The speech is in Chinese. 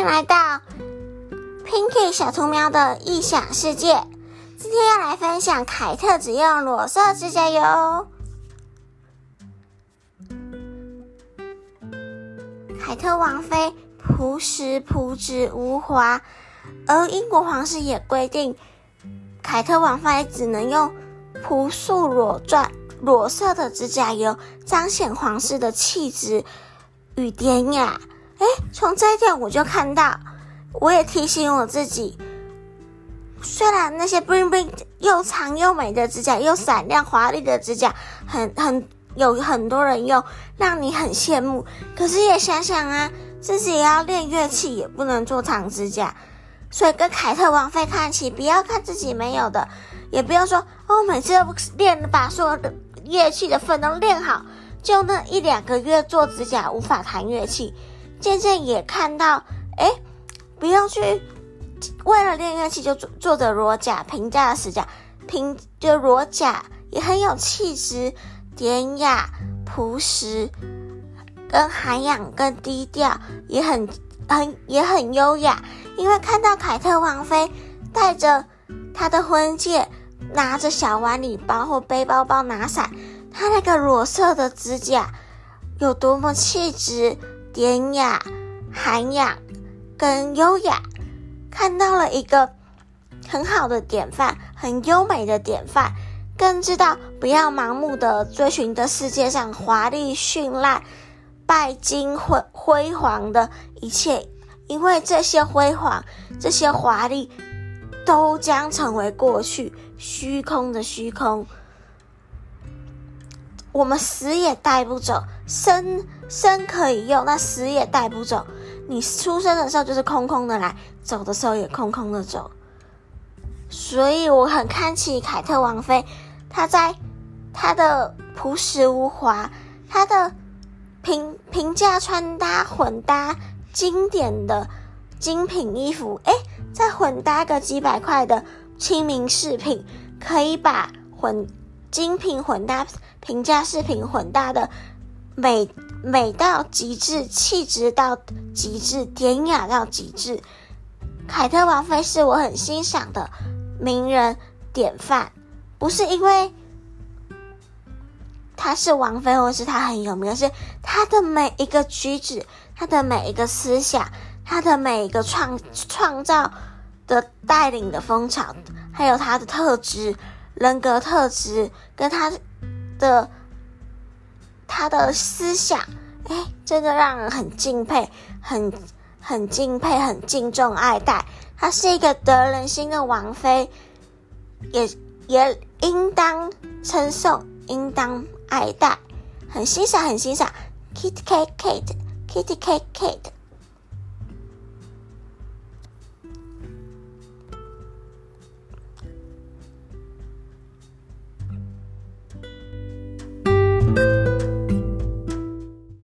迎来到 Pinky 小兔喵的异想世界。今天要来分享凯特只用裸色指甲油。凯特王妃朴实朴质无华，而英国皇室也规定，凯特王妃只能用朴素裸钻裸色的指甲油，彰显皇室的气质与典雅。哎，从这一点我就看到，我也提醒我自己，虽然那些 bling bling 又长又美的指甲，又闪亮华丽的指甲，很很有很多人用，让你很羡慕。可是也想想啊，自己也要练乐器，也不能做长指甲。所以跟凯特王妃看齐，不要看自己没有的，也不要说哦，每次都练把所有的乐器的分都练好，就那一两个月做指甲无法弹乐器。渐渐也看到，哎，不用去为了练乐器就做做的裸甲，平价的死甲，平就裸甲也很有气质，典雅、朴实，跟涵养、跟低调，也很很也很优雅。因为看到凯特王妃戴着她的婚戒，拿着小碗礼包或背包包拿伞，她那个裸色的指甲有多么气质。典雅、涵养跟优雅，看到了一个很好的典范，很优美的典范，更知道不要盲目的追寻的世界上华丽绚烂、拜金辉辉煌的一切，因为这些辉煌、这些华丽都将成为过去，虚空的虚空。我们死也带不走，生生可以用，那死也带不走。你出生的时候就是空空的来，走的时候也空空的走。所以我很看起凯特王妃，她在她的朴实无华，她的平平价穿搭混搭经典的精品衣服，哎，再混搭个几百块的亲民饰品，可以把混。精品混搭、平价饰品混搭的美美到极致，气质到极致，典雅到极致。凯特王妃是我很欣赏的名人典范，不是因为她是王妃，或是她很有名，而是她的每一个举止，她的每一个思想，她的每一个创创造的带领的风潮，还有她的特质。人格特质跟他的他的思想，哎，真的让人很敬佩，很很敬佩，很敬重爱戴。她是一个得人心的王妃，也也应当称颂，应当爱戴，很欣赏，很欣赏。Kitty Kate，Kitty Cat Kate。